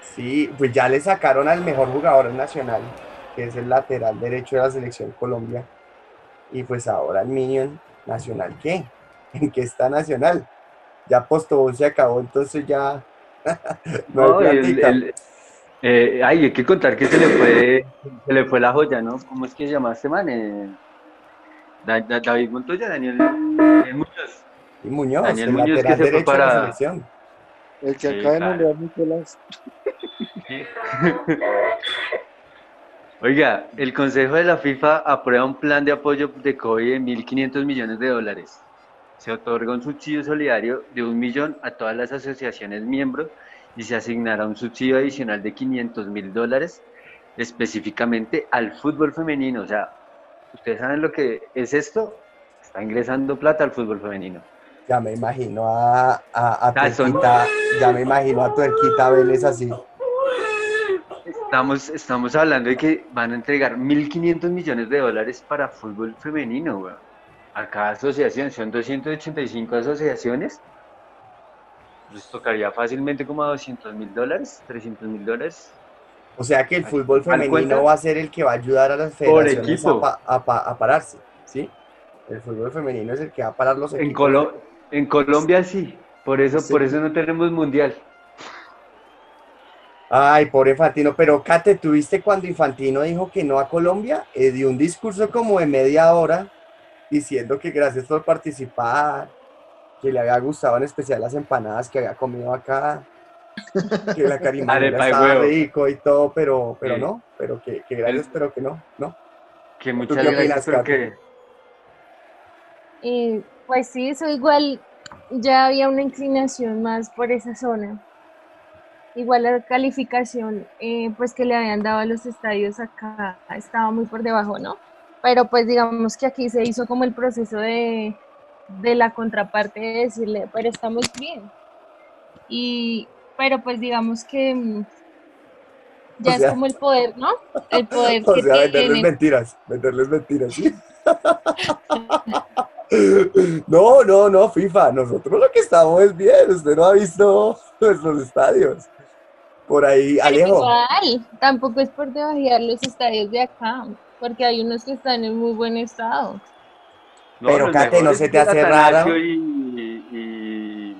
sí, pues ya le sacaron al mejor jugador nacional, que es el lateral derecho de la selección Colombia. Y pues ahora el Minion, ¿nacional qué? [laughs] ¿En qué está nacional? Ya Postobón se acabó, entonces ya [laughs] no, No, el- eh, ay, hay que contar que se le fue, [laughs] se le fue la joya, ¿no? ¿Cómo es que se llama este man? Eh, Da- Da- David Montoya, Daniel, Daniel Muñoz. Y Muñoz, Daniel el Muñoz que se fue derecho de la para- selección. El que Sí, acaba de nombrar Nicolás. Oiga, el Consejo de la FIFA aprueba un plan de apoyo de COVID de 1.500 millones de dólares. Se otorga un subsidio solidario de un millón a todas las asociaciones miembros y se asignará un subsidio adicional de 500 mil dólares específicamente al fútbol femenino. O sea, ¿ustedes saben lo que es esto? Está ingresando plata al fútbol femenino. Ya me imagino a, a, a Ah, son- Tuerquita, ya me imagino a Tuerquita Vélez así. Estamos, estamos hablando de que van a entregar 1.500 millones de dólares para fútbol femenino, weón. A cada asociación, son 285 asociaciones. Les tocaría fácilmente como a 200 mil dólares, 300 mil dólares. O sea que el fútbol ¿Al femenino va a ser el que va a ayudar a las federaciones a, equipo. pa- a pa- a pararse, ¿sí? El fútbol femenino es el que va a parar los En, equipos. Colo- en Colombia sí, por eso, Sí. por eso no tenemos mundial. Ay, pobre Infantino, pero Kate, ¿tuviste cuando Infantino dijo que no a Colombia? Eh, dio un discurso como de media hora diciendo que gracias por participar, que le había gustado en especial las empanadas que había comido acá, que la [laughs] de estaba huevo. rico y todo, pero, pero Sí. no, pero que, que gracias, pero que no, ¿no? Que qué muchas opinas, gracias, pero que pues sí, eso igual ya había una inclinación más por esa zona. Igual la calificación eh, pues que le habían dado a los estadios acá estaba muy por debajo, ¿no? Pero pues digamos que aquí se hizo como el proceso de, de la contraparte de decirle, pero estamos bien. Y, pero pues digamos que mm, Ya O es sea- como el poder, ¿no? El poder [laughs] O que sea, venderles mentiras, venderles mentiras, ¿sí? [laughs] No, no, no, FIFA, nosotros lo que estamos es bien, usted no ha visto [laughs] nuestros estadios. Por ahí, Alejo, Igual, tampoco es por debajear los estadios de acá, porque hay unos que están en muy buen estado. Pero, Kate, ¿no se te hace raro? Y, y,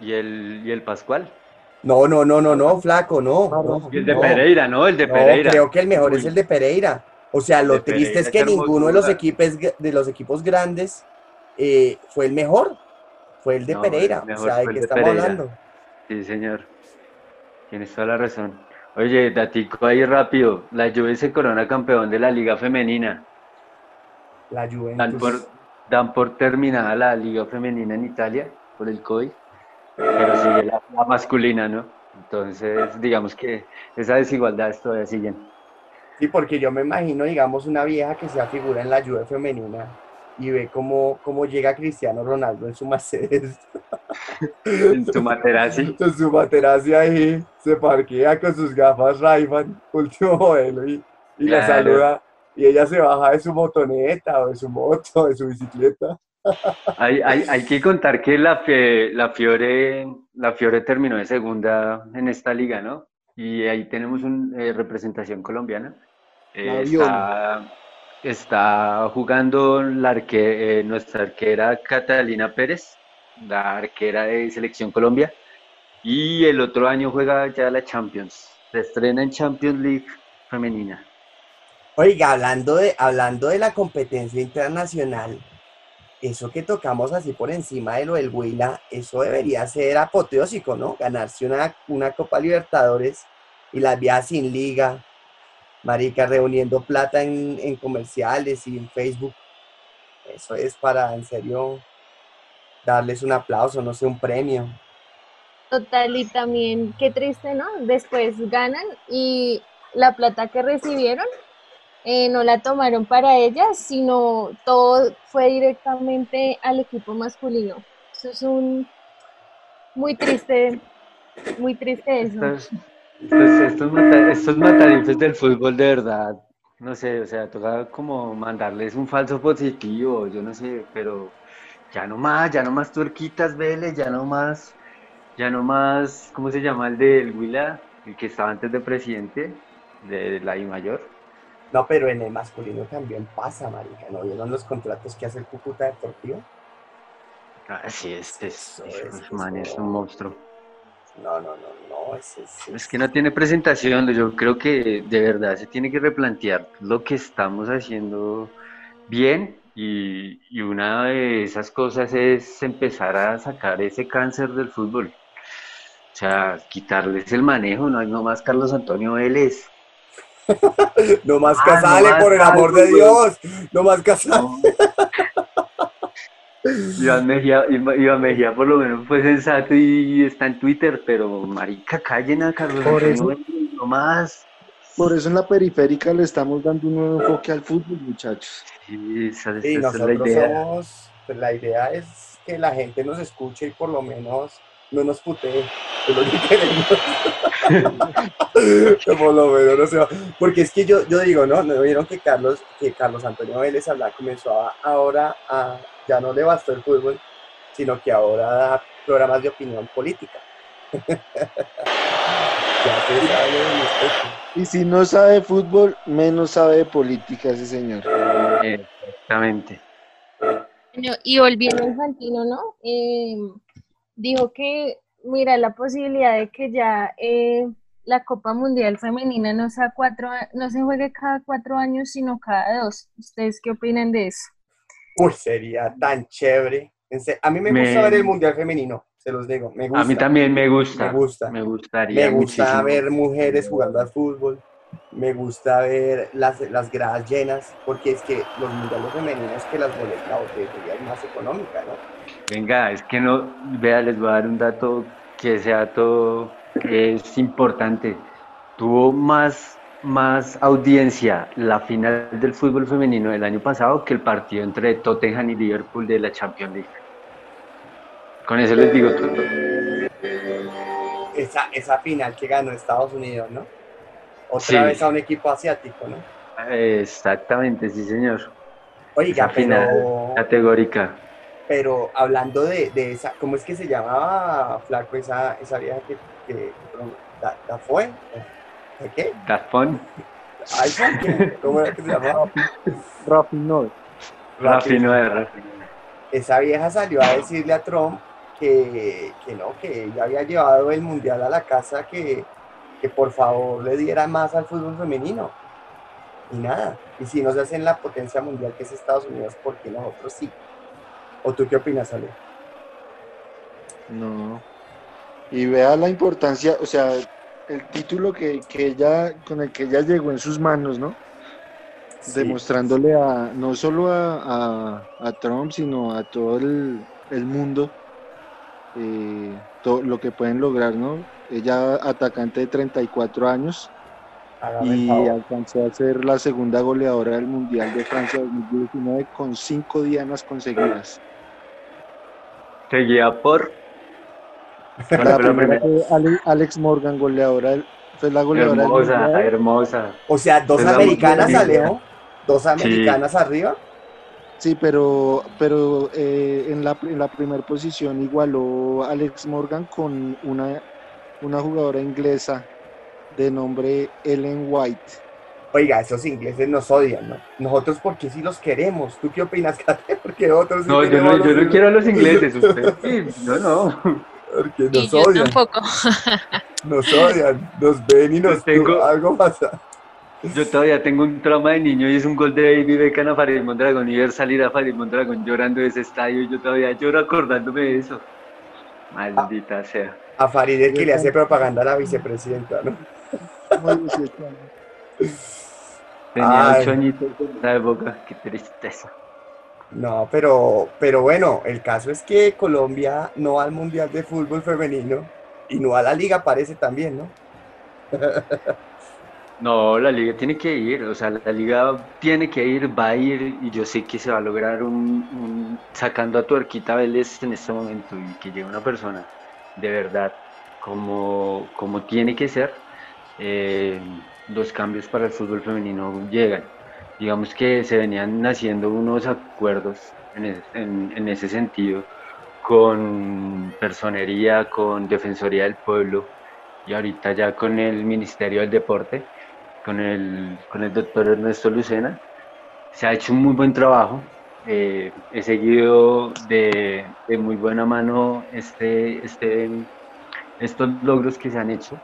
y el, y el Pascual. no, no, no, no, no, flaco, no. no, Y el de no. Pereira, ¿no? El de No, Pereira. creo que el mejor es el de Pereira. O sea, lo triste Pereira es que ninguno de los equipos de los equipos grandes eh, fue el mejor. Fue el de No, el Pereira. O sea, ¿de qué estamos Pereira. hablando? Sí, señor. Tienes toda la razón. Oye, datico ahí rápido. La Juve se corona campeón de la Liga Femenina. La Dan Juventus. por, dan por terminada la Liga Femenina en Italia por el COVID, pero sigue la, la masculina, ¿no? Entonces, digamos que esas desigualdades todavía siguen. Sí, porque yo me imagino, digamos, una vieja que se afigura en la Juve femenina y ve cómo, cómo llega Cristiano Ronaldo en su Mercedes, [laughs] En su materazzi. en su materazzi ahí, se parquea con sus gafas Ray-Ban, último modelo, y, y la saluda. Y ella se baja de su motoneta o de su moto, de su bicicleta. Hay, hay, hay que contar que la, Fie- la, Fiore, la Fiore terminó de segunda en esta liga, ¿no? Y ahí tenemos una representación colombiana. Eh, está, está jugando la arque- eh, nuestra arquera Catalina Pérez, la arquera de Selección Colombia. Y el otro año juega ya la Champions. Se estrena en Champions League femenina. Oiga, hablando de, hablando de la competencia internacional, eso que tocamos así por encima de lo del Huila, eso debería ser apoteósico, ¿no? Ganarse una, una Copa Libertadores y las vías sin liga, marica, reuniendo plata en, en comerciales y en Facebook. Eso es para, en serio, darles un aplauso, no sé, un premio. Total, y también qué triste, ¿no? Después ganan y la plata que recibieron eh, no la tomaron para ellas, sino todo fue directamente al equipo masculino. Eso es un muy triste, muy triste eso. Estos, estos, estos, mata- estos matarifes del fútbol de verdad, no sé, o sea, toca como mandarles un falso positivo, yo no sé, pero ya no más, ya no más tuerquitas, Vélez, ya no más, ya no más, ¿cómo se llama el del Huila? El que estaba antes de presidente de la I mayor. No, pero en el masculino también pasa, marica, ¿no vieron los contratos que hace el Cúcuta Deportivo? Ah, sí, este es, Eso es, ese man es un monstruo. No, no, no, no, es... Es que no tiene presentación, yo creo que de verdad se tiene que replantear lo que estamos haciendo bien y, y una de esas cosas es empezar a sacar ese cáncer del fútbol. O sea, quitarles el manejo, no hay nomás Carlos Antonio Vélez. [laughs] No más Ah, casale, no por el amor de Dios. No más casale. No. Iván Mejía, Iván Mejía por lo menos fue sensato y está en Twitter, pero marica, callen a Carlos Por eso- no más. Por eso en la periférica le estamos dando un nuevo enfoque al fútbol, muchachos. Sí, esa, Sí, esa es la nosotros idea. somos, pues la idea es que la gente nos escuche y por lo menos no nos putee. Es lo que queremos. Que [laughs] por lo menos no se va. Porque es que yo, yo digo, ¿no? ¿No vieron que Carlos, que Carlos Antonio Vélez habla, comenzó a- ahora a, ya no le bastó el fútbol, sino que ahora da programas de opinión política. [laughs] ya se sabe del respecto. Y si no sabe fútbol, menos sabe de política ese señor. Exactamente. Bueno, y volviendo a Infantino, ¿no? Eh, dijo que, mira, la posibilidad de que ya eh, la Copa Mundial Femenina no, sea cuatro, a- no se juegue cada cuatro años, sino cada dos. ¿Ustedes qué opinan de eso? Uy, sería tan chévere. A mí me Me- gusta ver el Mundial Femenino, se los digo. Me gusta. A mí también me gusta. Me gusta. Me gustaría Me gusta muchísimo. ver mujeres jugando al fútbol. Me gusta ver las, las gradas llenas, porque es que los mundiales femeninos que las boletas, la boletería es más económica, ¿no? Venga, es que no, vea, les voy a dar un dato que ese dato es importante. Tuvo más, más audiencia la final del fútbol femenino del año pasado que el partido entre Tottenham y Liverpool de la Champions League. Con eso les digo todo. Esa, esa final que ganó Estados Unidos, ¿no? otra Sí. vez a un equipo asiático, ¿no? Exactamente, sí, señor. Oiga, Esa final pero, categórica. Pero hablando de, de esa, ¿cómo es que se llamaba, Flaco, esa, esa vieja que, que da, da fue? ¿De qué? ¿Cómo era que se llamaba? [laughs] Rafi no. Rafi no es Rafi. esa vieja salió a decirle a Trump que, que no, que ella había llevado el mundial a la casa, que, que por favor le diera más al fútbol femenino. Y nada. Y si no se hace en la potencia mundial que es Estados Unidos, ¿por qué nosotros sí? ¿O tú qué opinas, Ale? No. Y vea la importancia, o sea, el título que, que ella, con el que ella llegó en sus manos, ¿no? Sí. Demostrándole a, no solo a, a- a Trump, sino a todo el, el mundo eh, todo lo que pueden lograr, ¿no? Ella atacante de 34 años Hágame y alcanzó a ser la segunda goleadora del Mundial de Francia 2019 con cinco dianas conseguidas. Seguida por. ¿Cuál La primera Alex Morgan, goleadora, del- fue la goleadora Hermosa, hermosa. O sea, dos Es americanas. Alejo. Dos americanas arriba. Sí, pero, pero eh, en la, en la primera posición igualó Alex Morgan con una, una jugadora inglesa de nombre Ellen White. Oiga, esos ingleses nos odian, ¿no? Nosotros porque sí los queremos. ¿Tú qué opinas, [laughs] Kate? Porque otros sí No, yo no, yo no quiero a los ingleses, [laughs] usted sí, yo no. Porque Y nos yo odian, tampoco. [laughs] nos odian, nos ven y nos tengo- algo pasa. Yo todavía tengo un trauma de niño y es un gol de David Beckham a Farid Mondragón y ver salir a Farid Mondragón llorando de ese estadio y yo todavía lloro acordándome de eso. Maldita sea. A Farid el que le hace propaganda a la vicepresidenta, ¿no? Muy 18 años. Tenía Ay. ocho añitos en esa época, qué tristeza. No, pero, pero bueno, el caso es que Colombia no va al Mundial de Fútbol Femenino y no a la Liga parece también, ¿no? [laughs] No, la liga tiene que ir, o sea, la liga tiene que ir, va a ir y yo sé que se va a lograr un, un- sacando a Tuerquita Vélez en este momento y que llegue una persona de verdad como, como tiene que ser, eh, los cambios para el fútbol femenino llegan. Digamos que se venían haciendo unos acuerdos en, en- en ese sentido con personería, con Defensoría del Pueblo y ahorita ya con el Ministerio del Deporte con el, con el doctor Ernesto Lucena. Se ha hecho un muy buen trabajo. eh, he seguido de, de muy buena mano este, este, estos logros que se han hecho.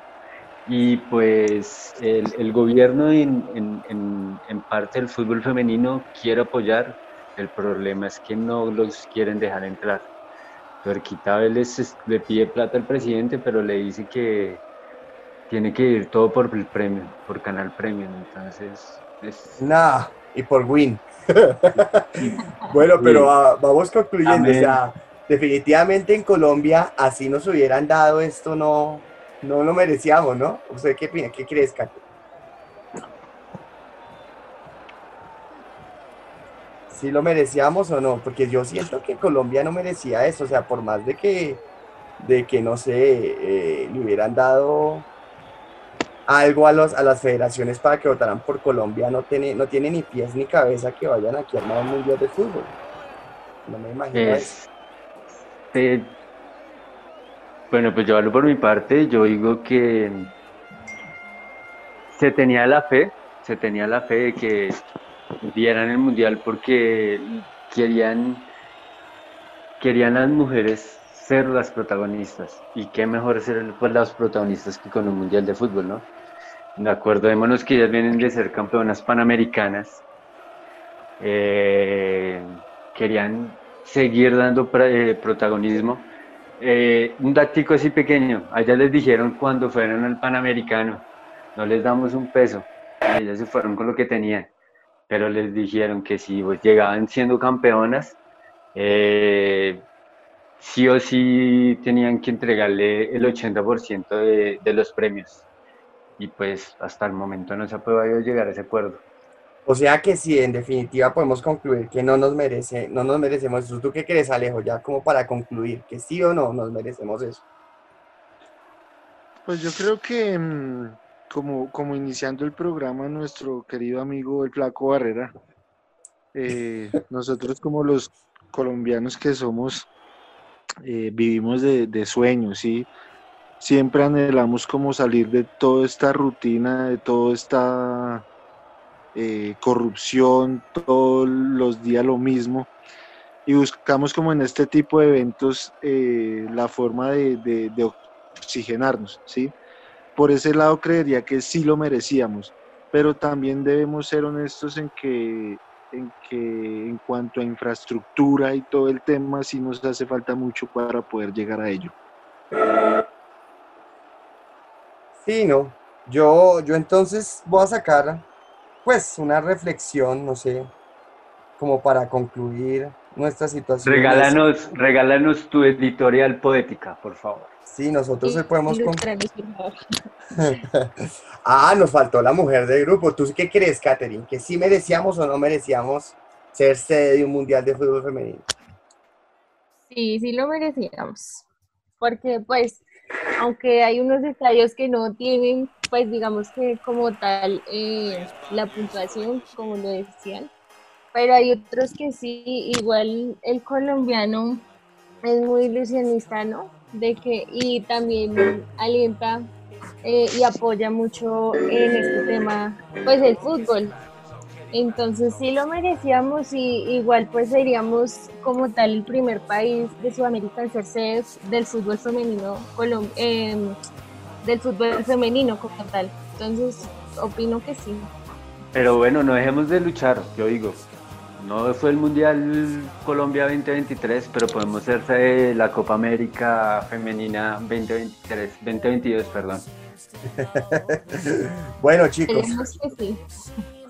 Y pues el, el gobierno en, en- en- en parte del fútbol femenino quiere apoyar. El problema es que no los quieren dejar entrar. Tuerquita Vélez le pide plata al presidente, pero le dice que, tiene que ir todo por el premio, por Canal Premium, entonces es... Nah, y por Win. [laughs] bueno, pero ah, vamos concluyendo. O sea, definitivamente en Colombia, así nos hubieran dado esto, no, no lo merecíamos, ¿no? ¿Usted qué opina? ¿Qué crees, Kate? ¿Sí lo merecíamos o no? Porque yo siento que Colombia no merecía eso. O sea, por más de que, de que no sé, eh, le hubieran dado algo a, los, a las federaciones para que votaran por Colombia, no tiene, no tiene ni pies ni cabeza que vayan aquí a armar un mundial de fútbol. No me imagino eso. es bueno, pues yo hablo por mi parte, yo digo que se tenía la fe, se tenía la fe de que dieran el mundial porque querían, querían las mujeres ser las protagonistas. Y qué mejor ser pues, las protagonistas que con un mundial de fútbol, ¿no? De acuerdo, démonos que ellas vienen de ser campeonas panamericanas. Eh, querían seguir dando eh, protagonismo. Eh, un datico así pequeño, allá les dijeron cuando fueron al Panamericano, no les damos un peso, ellas se fueron con lo que tenían, pero les dijeron que si pues, llegaban siendo campeonas, eh, sí o sí tenían que entregarle el 80% de, de los premios. Y pues hasta el momento no se ha podido llegar a ese acuerdo. O sea que sí, en definitiva podemos concluir que no nos merece, no nos merecemos eso. ¿Tú qué crees, Alejo? Ya como para concluir, que sí o no nos merecemos eso. Pues yo creo que, mm, como, como iniciando el programa, nuestro querido amigo el Flaco Barrera, eh, [laughs] nosotros como los colombianos que somos, eh, vivimos de, de sueños, ¿sí? Siempre anhelamos como salir de toda esta rutina, de toda esta eh, corrupción, todos los días lo mismo. Y buscamos como en este tipo de eventos eh, la forma de, de- oxigenarnos, ¿sí? Por ese lado creería que sí lo merecíamos, pero también debemos ser honestos en que, en que en cuanto a infraestructura y todo el tema, sí nos hace falta mucho para poder llegar a ello. Sí, no. Yo, yo entonces voy a sacar, pues, una reflexión, no sé, como para concluir nuestra situación. Regálanos, regálanos tu editorial poética, por favor. Sí, nosotros hoy podemos... [laughs] Ah, nos faltó la mujer del grupo. ¿Tú qué crees, Katherine? ¿Que sí merecíamos o no merecíamos ser sede de un mundial de fútbol femenino? Sí, sí lo merecíamos. Porque, pues, aunque hay unos estadios que no tienen, pues, digamos que como tal, eh, la puntuación, como lo decían, pero hay otros que sí, igual el colombiano es muy ilusionista, ¿no? De que, y también alienta eh, y apoya mucho en este tema, pues, el fútbol. Entonces sí lo merecíamos y igual pues seríamos como tal el primer país de Sudamérica en ser del fútbol femenino, colom- em, del fútbol femenino como tal. Entonces opino que sí. Pero bueno, no dejemos de luchar, yo digo. No fue el Mundial Colombia 2023, pero podemos de la Copa América Femenina 2023, 2022, perdón. [laughs] Bueno, chicos. Esperemos que sí. [laughs]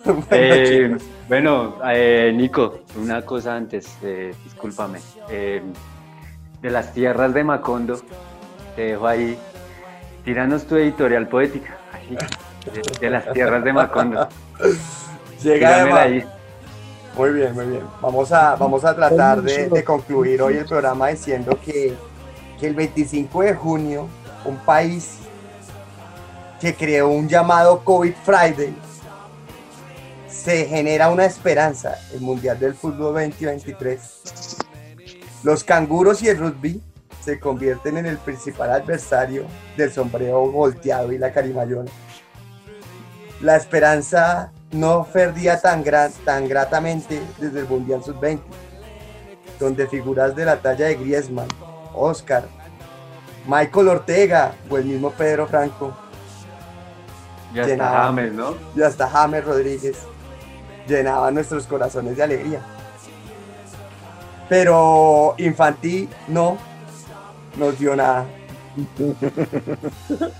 Bueno, Eh, chicos. bueno, eh, Nico, una cosa antes, eh, discúlpame. Eh, de las tierras de Macondo, te dejo ahí. Tíranos tu editorial poética. ahí, de, de las tierras de Macondo. Llega Eva. ahí. Muy bien, muy bien. Vamos a, vamos a tratar de, de concluir hoy el programa diciendo que, que el 25 de junio, un país que creó un llamado COVID Friday, se genera una esperanza, el Mundial del Fútbol 2023. Los canguros y el rugby se convierten en el principal adversario del sombrero volteado y la carimayona. La esperanza no perdía tan, gran, tan gratamente desde el Mundial Sub-20, donde figuras de la talla de Griezmann, Oscar, Michael Ortega o el mismo Pedro Franco Ya Llenaba. James, ¿no? y hasta James Rodríguez llenaban nuestros corazones de alegría. Pero Infantí no nos dio nada. [laughs]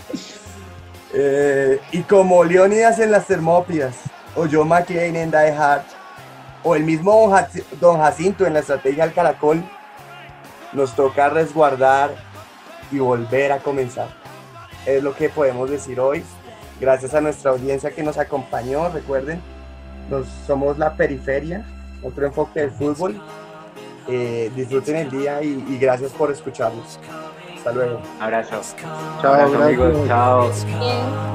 Eh, y como Leonidas en las Termópilas, o John McClane en Die Hard, o el mismo Don Jac- Don Jacinto en la estrategia del caracol, nos toca resguardar y volver a comenzar. Es lo que podemos decir hoy. Gracias a nuestra audiencia que nos acompañó. Recuerden, nos, somos la periferia, otro enfoque del fútbol. Eh, disfruten el día y, y gracias por escucharnos. Hasta luego. Abrazo. Chao, Abrazo, amigos. Chao. Bien.